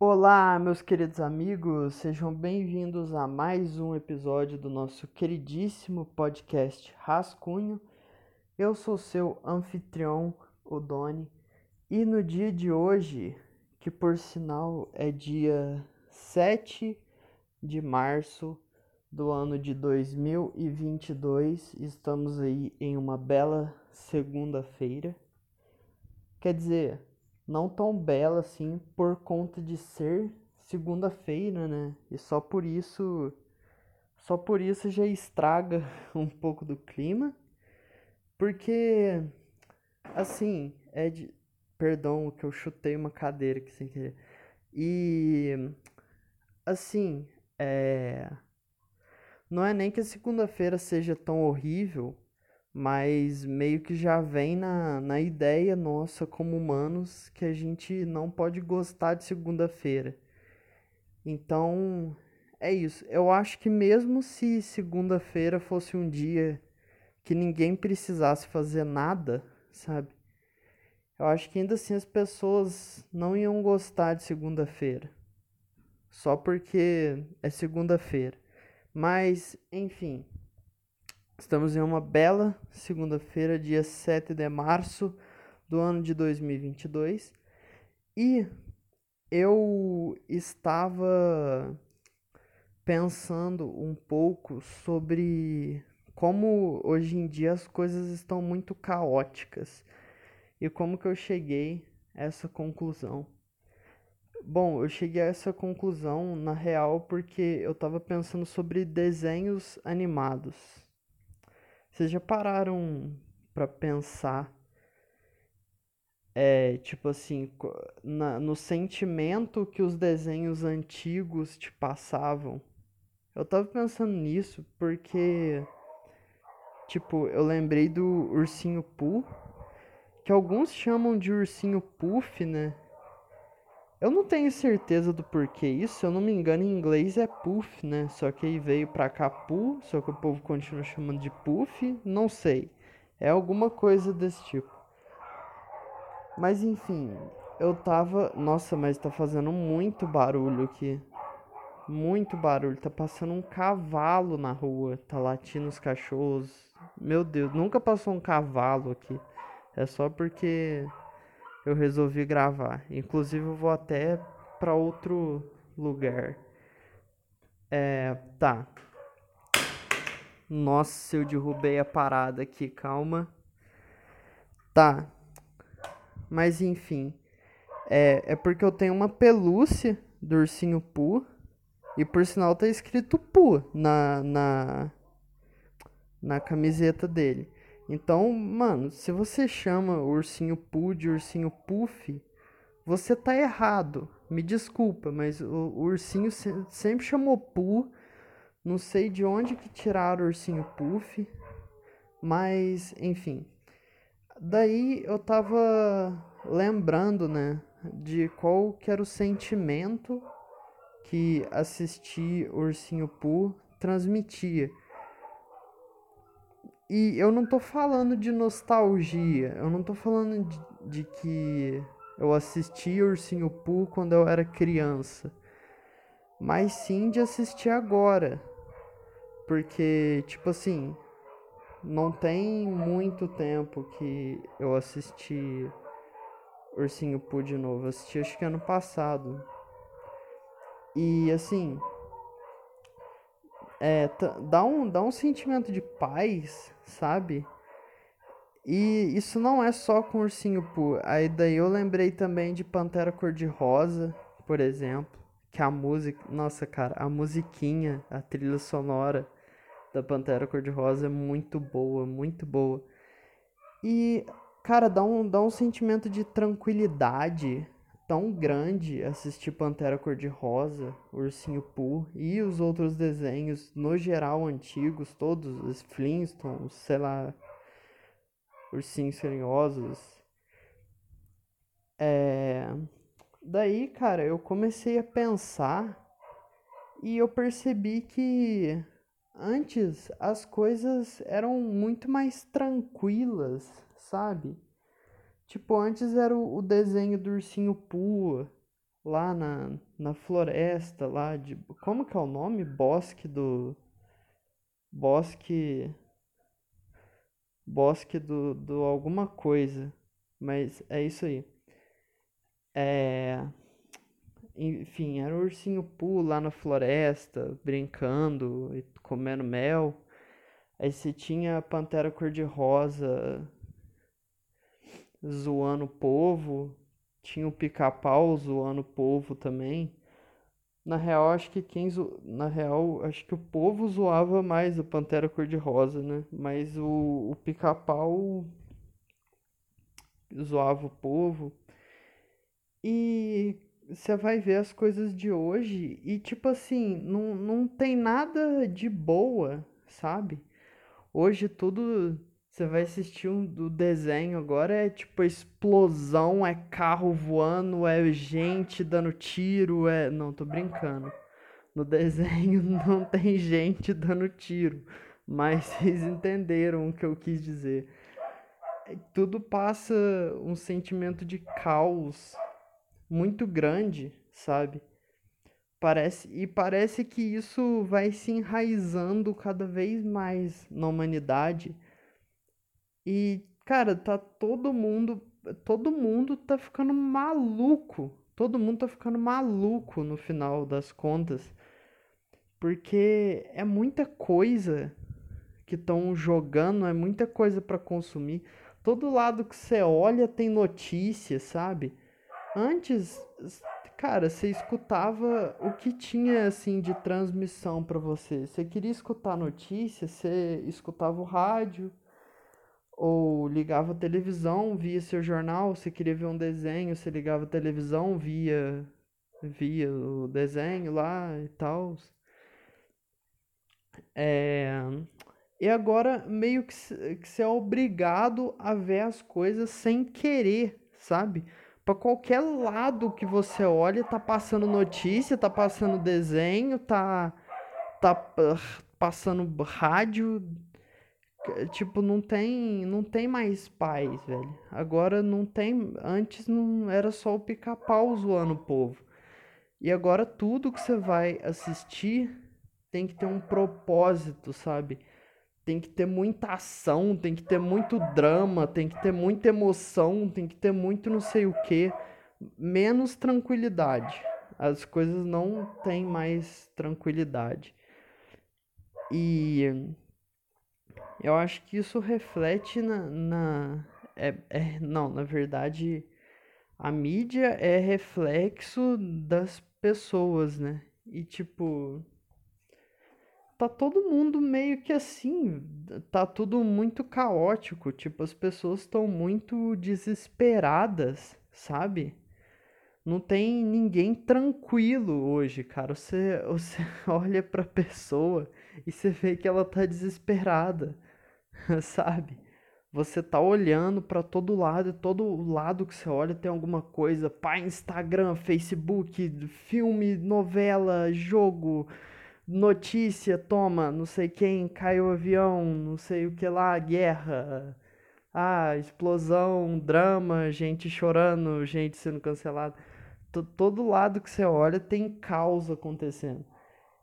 Olá, meus queridos amigos, sejam bem-vindos a mais um episódio do nosso queridíssimo podcast Rascunho. Eu sou seu anfitrião, o Doni, e no dia de hoje, que por sinal é dia 7 de março do ano de 2022, estamos aí em uma bela segunda-feira. Quer dizer, não tão bela assim por conta de ser segunda-feira, né? E só por isso só por isso já estraga um pouco do clima. Porque assim, é de perdão que eu chutei uma cadeira aqui sem querer. E assim, é não é nem que a segunda-feira seja tão horrível, mas meio que já vem na, na ideia nossa como humanos que a gente não pode gostar de segunda-feira. Então, é isso. Eu acho que mesmo se segunda-feira fosse um dia que ninguém precisasse fazer nada, sabe? Eu acho que ainda assim as pessoas não iam gostar de segunda-feira. Só porque é segunda-feira. Mas, enfim. Estamos em uma bela segunda-feira, dia 7 de março do ano de 2022. E eu estava pensando um pouco sobre como hoje em dia as coisas estão muito caóticas e como que eu cheguei a essa conclusão. Bom, eu cheguei a essa conclusão na real porque eu estava pensando sobre desenhos animados. Vocês já pararam para pensar, é, tipo assim, na, no sentimento que os desenhos antigos te passavam? Eu tava pensando nisso porque, tipo, eu lembrei do Ursinho Pooh, que alguns chamam de Ursinho Puff, né? Eu não tenho certeza do porquê isso, se eu não me engano, em inglês é puff, né? Só que aí veio pra cá pu, só que o povo continua chamando de puff, não sei. É alguma coisa desse tipo. Mas enfim, eu tava. Nossa, mas tá fazendo muito barulho aqui. Muito barulho. Tá passando um cavalo na rua. Tá latindo os cachorros. Meu Deus, nunca passou um cavalo aqui. É só porque eu resolvi gravar. Inclusive eu vou até para outro lugar. É, tá. Nossa, eu derrubei a parada aqui, calma. Tá. Mas enfim. É, é porque eu tenho uma pelúcia do ursinho Poo. E por sinal tá escrito Poo na, na, na camiseta dele. Então, mano, se você chama o ursinho Poo de ursinho Puff, você tá errado. Me desculpa, mas o, o ursinho se, sempre chamou Poo. Não sei de onde que tiraram o ursinho Puff, mas enfim. Daí eu tava lembrando, né, de qual que era o sentimento que assistir Ursinho Poo transmitia. E eu não tô falando de nostalgia, eu não tô falando de, de que eu assisti Ursinho Pooh quando eu era criança, mas sim de assistir agora. Porque, tipo assim, não tem muito tempo que eu assisti Ursinho Pooh de novo. Eu assisti acho que ano passado. E assim, é, dá, um, dá um sentimento de paz, sabe? E isso não é só com Ursinho Pooh. Aí daí eu lembrei também de Pantera Cor-de-Rosa, por exemplo. Que a música. Nossa, cara, a musiquinha, a trilha sonora da Pantera Cor-de-Rosa é muito boa, muito boa. E, cara, dá um, dá um sentimento de tranquilidade tão grande assistir Pantera Cor-de-Rosa, Ursinho Pooh e os outros desenhos, no geral, antigos, todos, os Flintstones, sei lá, Ursinhos Carinhosos. É... Daí, cara, eu comecei a pensar e eu percebi que antes as coisas eram muito mais tranquilas, sabe? Tipo, antes era o, desenho do ursinho Pua, lá na, na floresta lá de como que é o nome? Bosque do Bosque Bosque do, do alguma coisa, mas é isso aí. É enfim, era o ursinho Poo lá na floresta, brincando e comendo mel. Aí você tinha a pantera cor-de-rosa zoando o povo, tinha o pica-pau zoando o povo também. Na real, acho que quem zo... na real, acho que o povo zoava mais o Pantera Cor-de-Rosa, né? Mas o, o Pica-Pau zoava o povo. E você vai ver as coisas de hoje e tipo assim, não, não tem nada de boa, sabe? Hoje tudo você vai assistir um do desenho agora é tipo explosão, é carro voando, é gente dando tiro, é. Não, tô brincando. No desenho não tem gente dando tiro, mas vocês entenderam o que eu quis dizer. Tudo passa um sentimento de caos muito grande, sabe? Parece, e parece que isso vai se enraizando cada vez mais na humanidade e, cara, tá todo mundo. Todo mundo tá ficando maluco. Todo mundo tá ficando maluco no final das contas. Porque é muita coisa que estão jogando, é muita coisa para consumir. Todo lado que você olha tem notícia, sabe? Antes, cara, você escutava o que tinha assim de transmissão para você. Você queria escutar notícia, você escutava o rádio, ou ligava a televisão, via seu jornal, se queria ver um desenho, você ligava a televisão, via via o desenho lá e tal. É... E agora meio que você é obrigado a ver as coisas sem querer, sabe? Para qualquer lado que você olha, tá passando notícia, tá passando desenho, tá tá passando rádio, tipo, não tem, não tem mais paz, velho. Agora não tem, antes não era só o pica-pau zoando o povo. E agora tudo que você vai assistir tem que ter um propósito, sabe? Tem que ter muita ação, tem que ter muito drama, tem que ter muita emoção, tem que ter muito não sei o que, menos tranquilidade. As coisas não têm mais tranquilidade. E eu acho que isso reflete na. na é, é, não, na verdade, a mídia é reflexo das pessoas, né? E tipo. Tá todo mundo meio que assim. Tá tudo muito caótico. Tipo, as pessoas estão muito desesperadas, sabe? Não tem ninguém tranquilo hoje, cara. Você, você olha pra pessoa e você vê que ela tá desesperada, sabe? Você tá olhando para todo lado, e todo lado que você olha tem alguma coisa, pá, Instagram, Facebook, filme, novela, jogo, notícia, toma, não sei quem, caiu o avião, não sei o que lá, guerra, ah, explosão, drama, gente chorando, gente sendo cancelada. Todo lado que você olha tem caos acontecendo.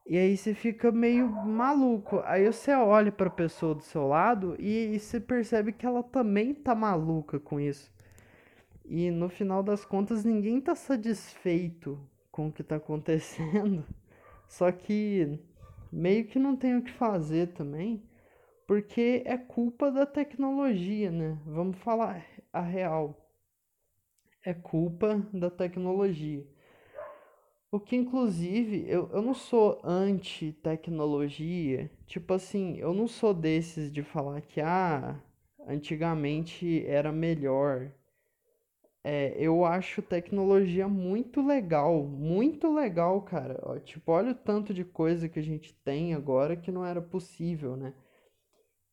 E aí você fica meio maluco. Aí você olha para a pessoa do seu lado e, você percebe que ela também tá maluca com isso. E no final das contas ninguém tá satisfeito com o que tá acontecendo. Só que meio que não tem o que fazer também, porque é culpa da tecnologia, né? Vamos falar a real. É culpa da tecnologia. O que, inclusive, eu, eu não sou anti-tecnologia. Tipo assim, eu não sou desses de falar que, ah, antigamente era melhor. É, eu acho tecnologia muito legal, muito legal, cara. Ó, tipo, olha o tanto de coisa que a gente tem agora que não era possível, né?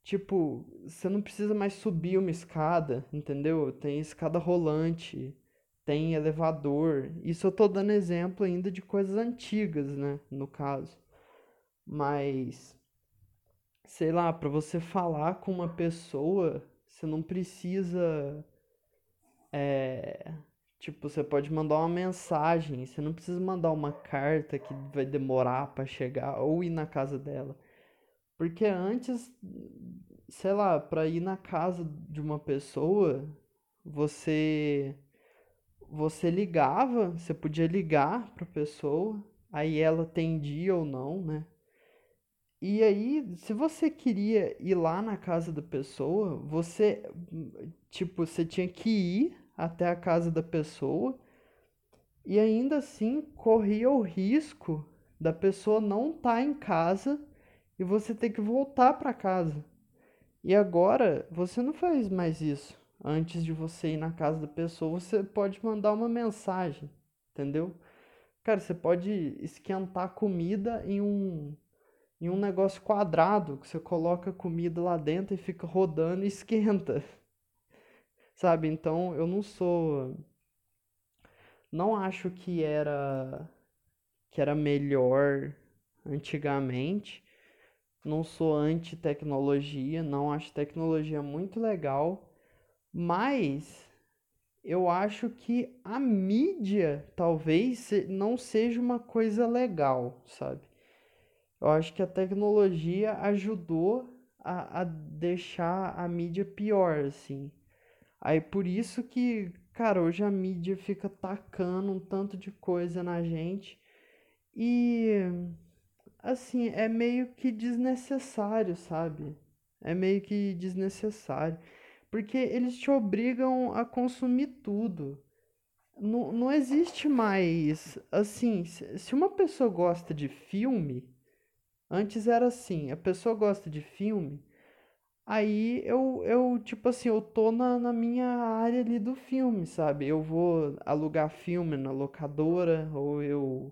Tipo, você não precisa mais subir uma escada, entendeu? Tem escada rolante tem elevador. Isso eu tô dando exemplo ainda de coisas antigas, né, no caso. Mas sei lá, para você falar com uma pessoa, você não precisa é, Tipo, você pode mandar uma mensagem, você não precisa mandar uma carta que vai demorar para chegar ou ir na casa dela. Porque antes, sei lá, para ir na casa de uma pessoa, você você ligava, você podia ligar para a pessoa, aí ela atendia ou não, né? E aí, se você queria ir lá na casa da pessoa, você tipo, você tinha que ir até a casa da pessoa e ainda assim corria o risco da pessoa não estar tá em casa e você ter que voltar para casa. E agora você não faz mais isso. Antes de você ir na casa da pessoa, você pode mandar uma mensagem, entendeu? Cara, você pode esquentar comida em um em um negócio quadrado, que você coloca comida lá dentro e fica rodando e esquenta. Sabe? Então eu não sou. Não acho que era. que era melhor antigamente. Não sou anti-tecnologia, não acho tecnologia muito legal, mas eu acho que a mídia talvez não seja uma coisa legal, sabe? Eu acho que a tecnologia ajudou a, a deixar a mídia pior, assim. Aí por isso que, cara, hoje a mídia fica tacando um tanto de coisa na gente e assim, é meio que desnecessário, sabe? É meio que desnecessário. Porque eles te obrigam a consumir tudo. Não, não existe mais. Assim, se uma pessoa gosta de filme, antes era assim: a pessoa gosta de filme, Aí eu, eu, tipo assim, eu tô na, na minha área ali do filme, sabe? Eu vou alugar filme na locadora, ou eu.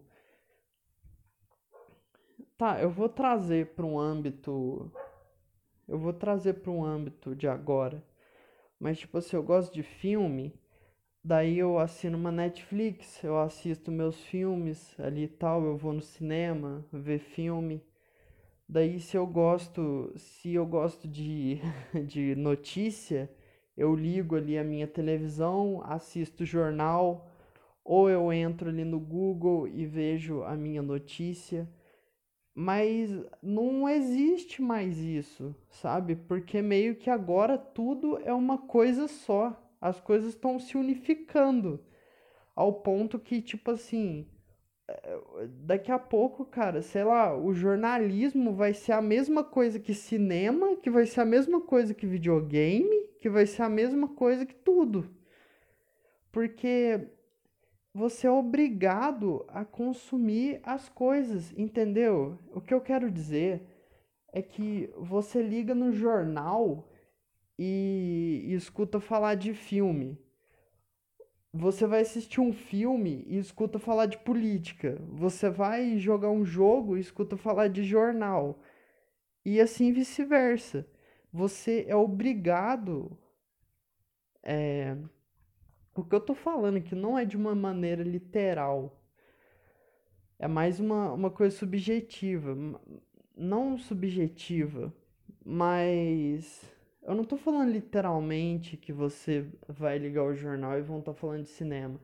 Tá, eu vou trazer para um âmbito. Eu vou trazer para um âmbito de agora. Mas, tipo assim, eu gosto de filme, daí eu assino uma Netflix, eu assisto meus filmes ali e tal, eu vou no cinema ver filme. Daí se eu gosto, se eu gosto de, de notícia, eu ligo ali a minha televisão, assisto jornal, ou eu entro ali no Google e vejo a minha notícia. Mas não existe mais isso, sabe? Porque meio que agora tudo é uma coisa só. As coisas estão se unificando ao ponto que, tipo assim, daqui a pouco, cara, sei lá, o jornalismo vai ser a mesma coisa que cinema, que vai ser a mesma coisa que videogame, que vai ser a mesma coisa que tudo. Porque você é obrigado a consumir as coisas, entendeu? O que eu quero dizer é que você liga no jornal e, e escuta falar de filme você vai assistir um filme e escuta falar de política. Você vai jogar um jogo e escuta falar de jornal. E assim vice-versa. Você é obrigado. É... O que eu tô falando aqui não é de uma maneira literal. É mais uma, uma coisa subjetiva. Não subjetiva, mas eu não tô falando literalmente que você vai ligar o jornal e vão estar tá falando de cinema.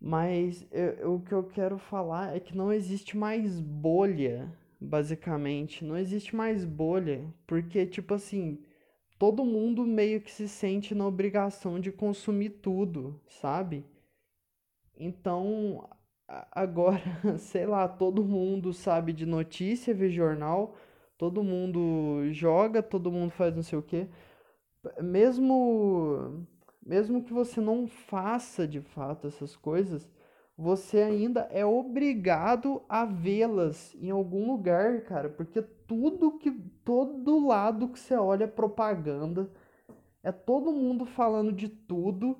Mas eu, o que eu quero falar é que não existe mais bolha, basicamente. Não existe mais bolha, porque, tipo assim, todo mundo meio que se sente na obrigação de consumir tudo, sabe? Então, agora, sei lá, todo mundo sabe de notícia, vê jornal todo mundo joga, todo mundo faz não sei o quê. Mesmo mesmo que você não faça de fato essas coisas, você ainda é obrigado a vê-las em algum lugar, cara, porque tudo que todo lado que você olha é propaganda, é todo mundo falando de tudo,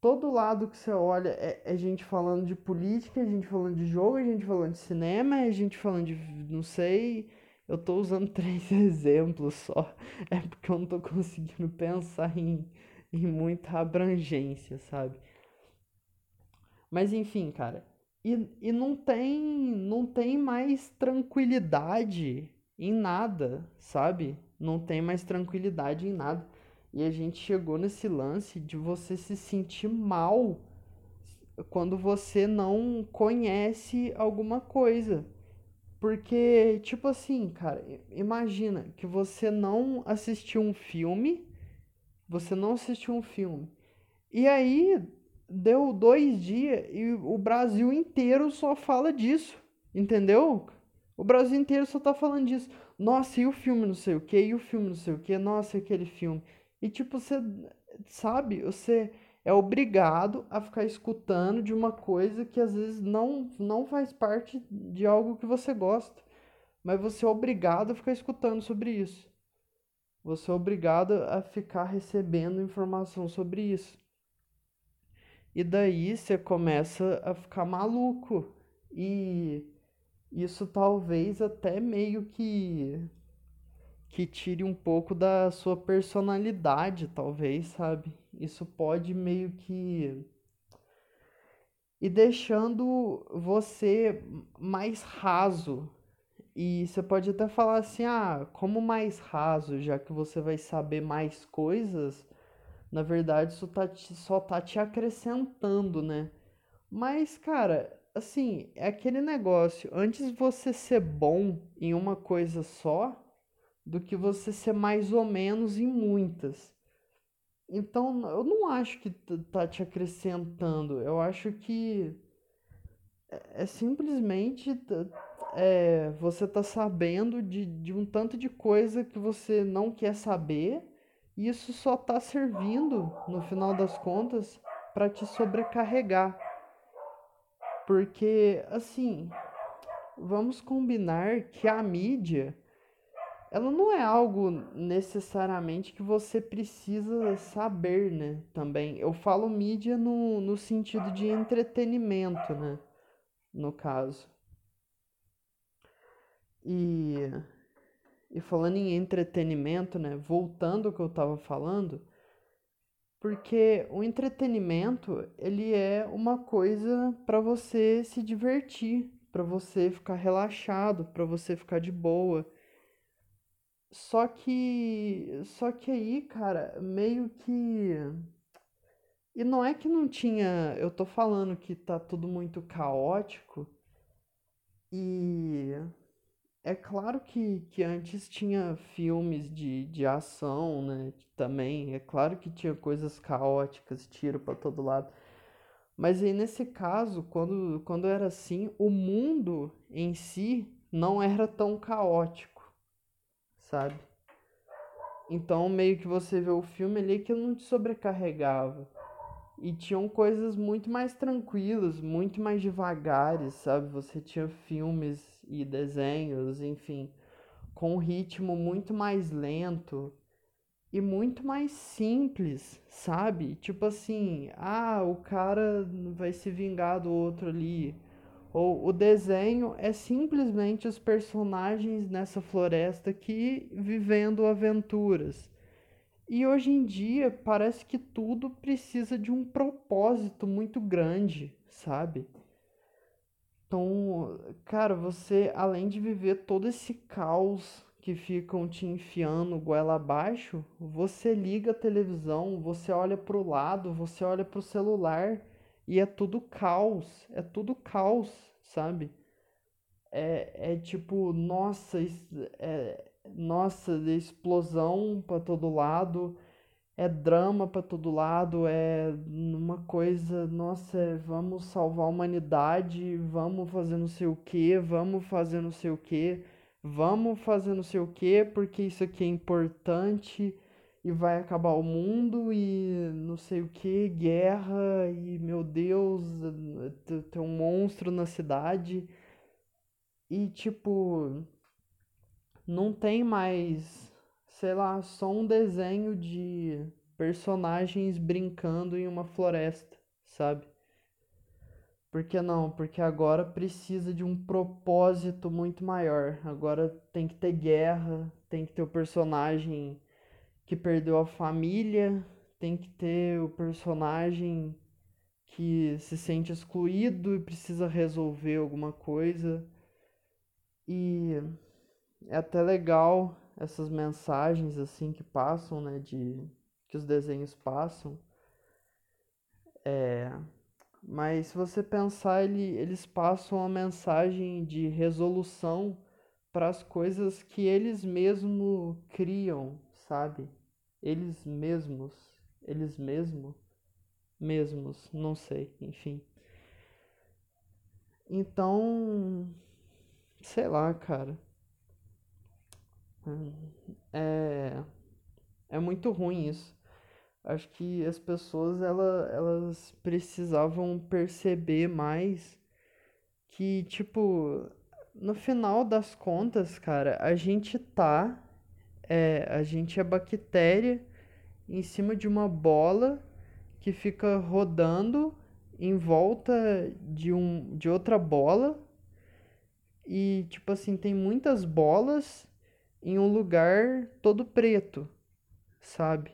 todo lado que você olha é, é gente falando de política, é gente falando de jogo, é gente falando de cinema, é gente falando de não sei, eu tô usando três exemplos só, é porque eu não tô conseguindo pensar em, em muita abrangência, sabe? Mas enfim, cara, e, e não tem não tem mais tranquilidade em nada, sabe? Não tem mais tranquilidade em nada. E a gente chegou nesse lance de você se sentir mal quando você não conhece alguma coisa. Porque, tipo assim, cara, imagina que você não assistiu um filme, você não assistiu um filme, e aí deu dois dias e o Brasil inteiro só fala disso, entendeu? O Brasil inteiro só tá falando disso. Nossa, e o filme não sei o que, e o filme não sei o que, nossa, aquele filme. E tipo, você sabe, você é obrigado a ficar escutando de uma coisa que às vezes não, não faz parte de algo que você gosta. Mas você é obrigado a ficar escutando sobre isso. Você é obrigado a ficar recebendo informação sobre isso. E daí você começa a ficar maluco. E isso talvez até meio que que tire um pouco da sua personalidade, talvez, sabe? Isso pode meio que e deixando você mais raso. E você pode até falar assim: "Ah, como mais raso, já que você vai saber mais coisas, na verdade isso tá te, só tá te acrescentando, né?" Mas, cara, assim, é aquele negócio, antes você ser bom em uma coisa só, do que você ser mais ou menos em muitas. Então, eu não acho que tá te acrescentando. Eu acho que é, é simplesmente é, você tá sabendo de, de um tanto de coisa que você não quer saber. Isso só tá servindo, no final das contas, para te sobrecarregar. Porque, assim, vamos combinar que a mídia ela não é algo necessariamente que você precisa saber, né? Também. Eu falo mídia no, no sentido de entretenimento, né? No caso. E, e falando em entretenimento, né? Voltando ao que eu estava falando, porque o entretenimento ele é uma coisa para você se divertir, para você ficar relaxado, para você ficar de boa. Só que. Só que aí, cara, meio que. E não é que não tinha. Eu tô falando que tá tudo muito caótico. E. É claro que, que antes tinha filmes de, de ação, né? Também. É claro que tinha coisas caóticas, tiro para todo lado. Mas aí nesse caso, quando, quando era assim, o mundo em si não era tão caótico sabe? Então, meio que você vê o filme ali que não te sobrecarregava. E tinham coisas muito mais tranquilas, muito mais devagares, sabe? Você tinha filmes e desenhos, enfim, com um ritmo muito mais lento e muito mais simples, sabe? Tipo assim, ah, o cara vai se vingar do outro ali ou o desenho é simplesmente os personagens nessa floresta aqui vivendo aventuras. E hoje em dia parece que tudo precisa de um propósito muito grande, sabe? Então, cara, você além de viver todo esse caos que ficam te enfiando goela abaixo, você liga a televisão, você olha para o lado, você olha para o celular e é tudo caos, é tudo caos, sabe? É, é tipo, nossa, é, nossa, explosão para todo lado, é drama para todo lado, é uma coisa, nossa, é, vamos salvar a humanidade, vamos fazer não sei o que, vamos fazer não sei o que, vamos fazer não sei o que, porque isso aqui é importante e vai acabar o mundo e não sei o que, guerra e meu Deus, tem um monstro na cidade. E tipo, não tem mais, sei lá, só um desenho de personagens brincando em uma floresta, sabe? Por que não? Porque agora precisa de um propósito muito maior. Agora tem que ter guerra, tem que ter o personagem que perdeu a família, tem que ter o personagem que se sente excluído e precisa resolver alguma coisa. E é até legal essas mensagens assim que passam, né, de que os desenhos passam. É, mas se você pensar, ele, eles passam uma mensagem de resolução para as coisas que eles mesmos criam, sabe? Eles mesmos, eles mesmos, mesmos, não sei, enfim. Então, sei lá, cara. É, é muito ruim isso. Acho que as pessoas ela, elas precisavam perceber mais que, tipo, no final das contas, cara, a gente tá. É, a gente é bactéria em cima de uma bola que fica rodando em volta de, um, de outra bola. E, tipo assim, tem muitas bolas em um lugar todo preto, sabe?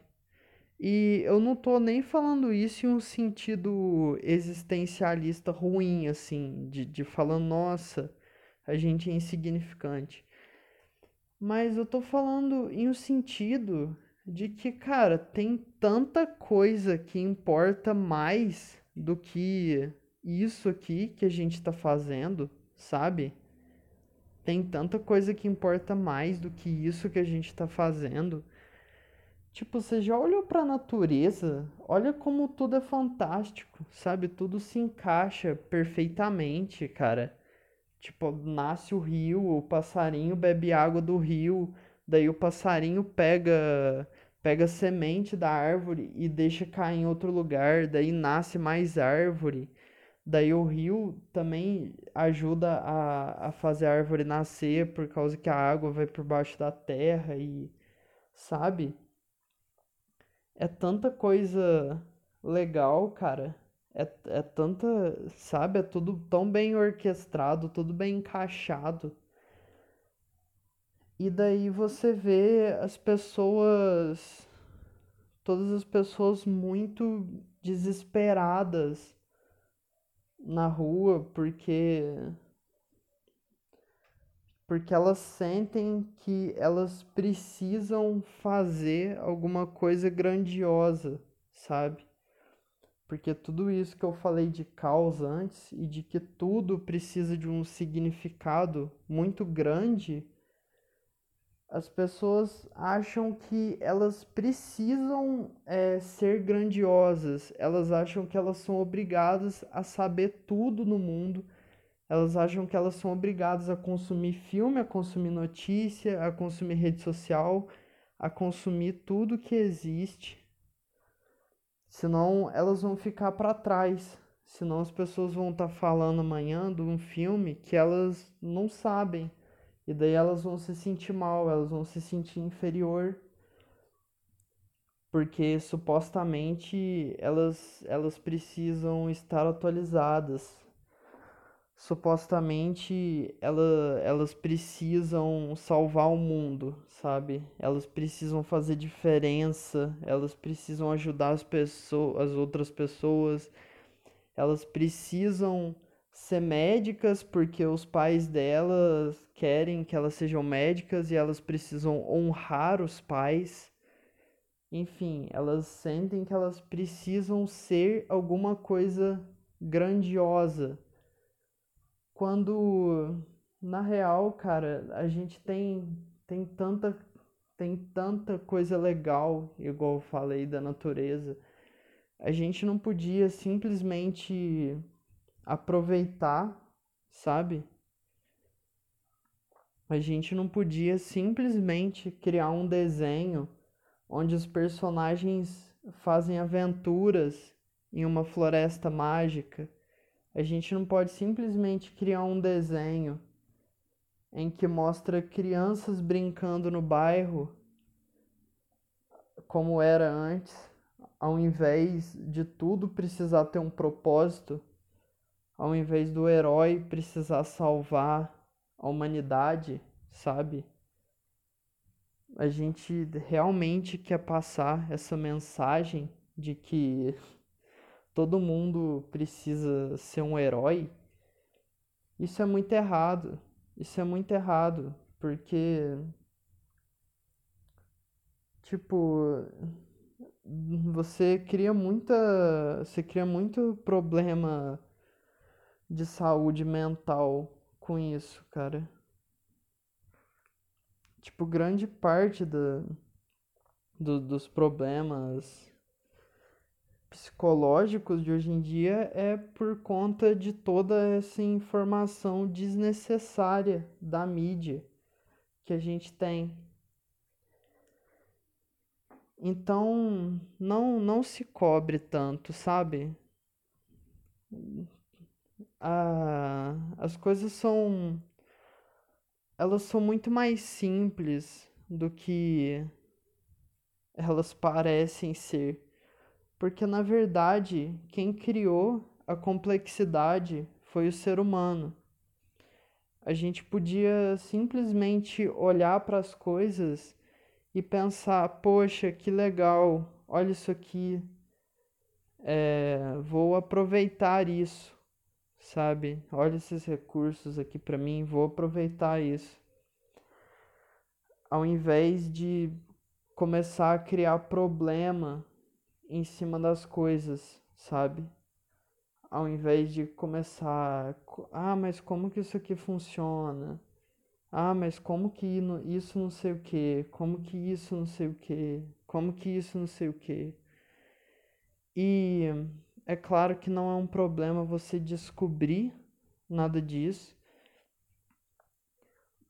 E eu não tô nem falando isso em um sentido existencialista ruim, assim, de, de falando, nossa, a gente é insignificante. Mas eu tô falando em um sentido de que, cara, tem tanta coisa que importa mais do que isso aqui que a gente tá fazendo, sabe? Tem tanta coisa que importa mais do que isso que a gente tá fazendo. Tipo, você já olhou para a natureza? Olha como tudo é fantástico, sabe? Tudo se encaixa perfeitamente, cara. Tipo, nasce o rio, o passarinho bebe água do rio, daí o passarinho pega pega semente da árvore e deixa cair em outro lugar, daí nasce mais árvore. Daí o rio também ajuda a, a fazer a árvore nascer por causa que a água vai por baixo da terra e sabe? É tanta coisa legal, cara. É, é tanta, sabe? É tudo tão bem orquestrado, tudo bem encaixado. E daí você vê as pessoas, todas as pessoas muito desesperadas na rua porque porque elas sentem que elas precisam fazer alguma coisa grandiosa, sabe? Porque tudo isso que eu falei de causa antes e de que tudo precisa de um significado muito grande, as pessoas acham que elas precisam é, ser grandiosas, elas acham que elas são obrigadas a saber tudo no mundo, elas acham que elas são obrigadas a consumir filme, a consumir notícia, a consumir rede social, a consumir tudo que existe Senão elas vão ficar para trás. Senão as pessoas vão estar tá falando amanhã de um filme que elas não sabem. E daí elas vão se sentir mal, elas vão se sentir inferior. Porque supostamente elas, elas precisam estar atualizadas supostamente ela, elas precisam salvar o mundo, sabe? Elas precisam fazer diferença, elas precisam ajudar as pessoas, as outras pessoas, elas precisam ser médicas porque os pais delas querem que elas sejam médicas e elas precisam honrar os pais. Enfim, elas sentem que elas precisam ser alguma coisa grandiosa quando na real, cara, a gente tem tem tanta tem tanta coisa legal, igual eu falei da natureza. A gente não podia simplesmente aproveitar, sabe? A gente não podia simplesmente criar um desenho onde os personagens fazem aventuras em uma floresta mágica a gente não pode simplesmente criar um desenho em que mostra crianças brincando no bairro como era antes, ao invés de tudo precisar ter um propósito, ao invés do herói precisar salvar a humanidade, sabe? A gente realmente quer passar essa mensagem de que todo mundo precisa ser um herói, isso é muito errado. Isso é muito errado, porque tipo você cria muita, você cria muito problema de saúde mental com isso, cara. Tipo, grande parte da, do, dos problemas psicológicos de hoje em dia é por conta de toda essa informação desnecessária da mídia que a gente tem. Então, não não se cobre tanto, sabe? Ah, as coisas são elas são muito mais simples do que elas parecem ser. Porque na verdade, quem criou a complexidade foi o ser humano. A gente podia simplesmente olhar para as coisas e pensar: poxa, que legal, olha isso aqui, é, vou aproveitar isso, sabe? Olha esses recursos aqui para mim, vou aproveitar isso. Ao invés de começar a criar problema em cima das coisas, sabe? Ao invés de começar, ah, mas como que isso aqui funciona? Ah, mas como que isso não sei o que? Como que isso não sei o que? Como que isso não sei o que? E é claro que não é um problema você descobrir nada disso,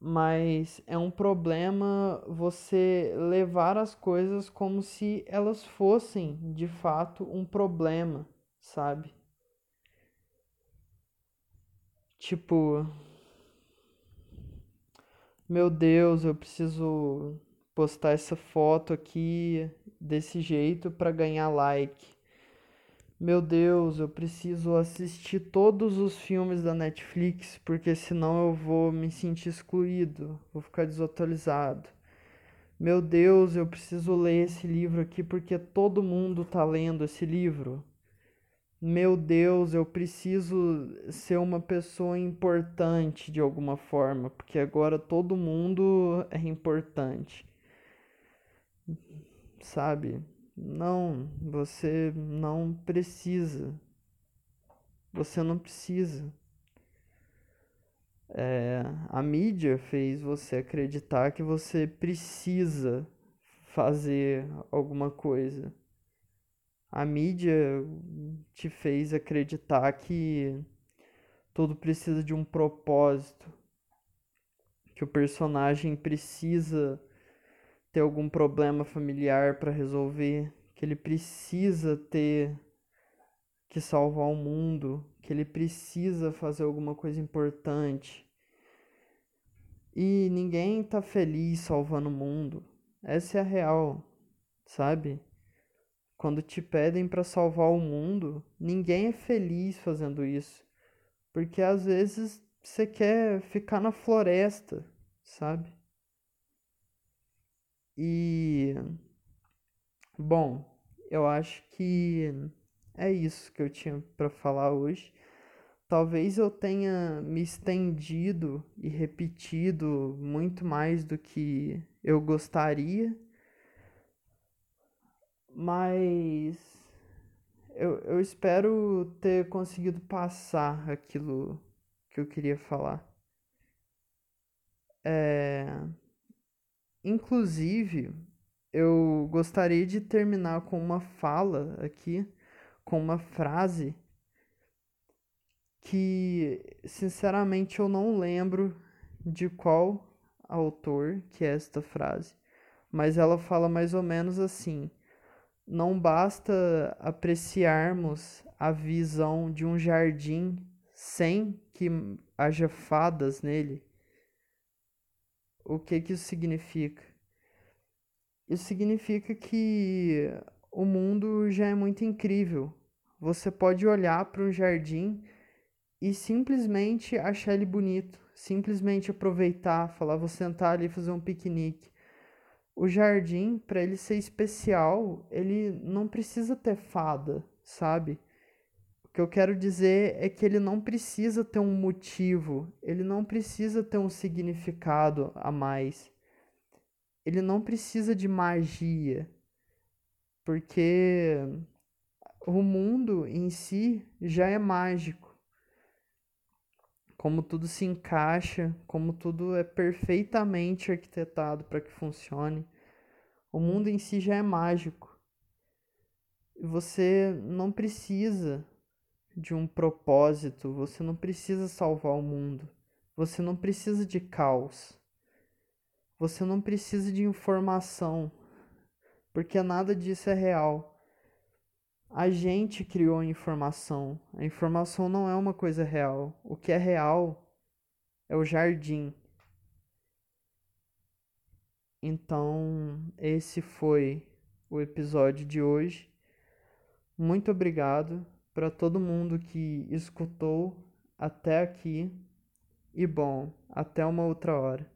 mas é um problema você levar as coisas como se elas fossem de fato um problema, sabe? Tipo, meu Deus, eu preciso postar essa foto aqui desse jeito para ganhar like. Meu Deus, eu preciso assistir todos os filmes da Netflix, porque senão eu vou me sentir excluído, vou ficar desatualizado. Meu Deus, eu preciso ler esse livro aqui porque todo mundo tá lendo esse livro. Meu Deus, eu preciso ser uma pessoa importante de alguma forma, porque agora todo mundo é importante. Sabe? Não, você não precisa. Você não precisa. É, a mídia fez você acreditar que você precisa fazer alguma coisa. A mídia te fez acreditar que tudo precisa de um propósito, que o personagem precisa ter algum problema familiar para resolver, que ele precisa ter que salvar o mundo, que ele precisa fazer alguma coisa importante. E ninguém tá feliz salvando o mundo. Essa é a real, sabe? Quando te pedem para salvar o mundo, ninguém é feliz fazendo isso. Porque às vezes você quer ficar na floresta, sabe? E bom, eu acho que é isso que eu tinha para falar hoje. Talvez eu tenha me estendido e repetido muito mais do que eu gostaria, mas eu, eu espero ter conseguido passar aquilo que eu queria falar. É. Inclusive, eu gostaria de terminar com uma fala aqui, com uma frase que, sinceramente, eu não lembro de qual autor que é esta frase, mas ela fala mais ou menos assim: não basta apreciarmos a visão de um jardim sem que haja fadas nele o que que isso significa? Isso significa que o mundo já é muito incrível. Você pode olhar para um jardim e simplesmente achar ele bonito, simplesmente aproveitar, falar, vou sentar ali e fazer um piquenique. O jardim, para ele ser especial, ele não precisa ter fada, sabe? Que eu quero dizer é que ele não precisa ter um motivo, ele não precisa ter um significado a mais. Ele não precisa de magia. porque o mundo em si já é mágico. Como tudo se encaixa, como tudo é perfeitamente arquitetado para que funcione. O mundo em si já é mágico. Você não precisa de um propósito, você não precisa salvar o mundo, você não precisa de caos, você não precisa de informação, porque nada disso é real. A gente criou a informação. A informação não é uma coisa real. O que é real é o jardim. Então, esse foi o episódio de hoje. Muito obrigado para todo mundo que escutou até aqui. E bom, até uma outra hora.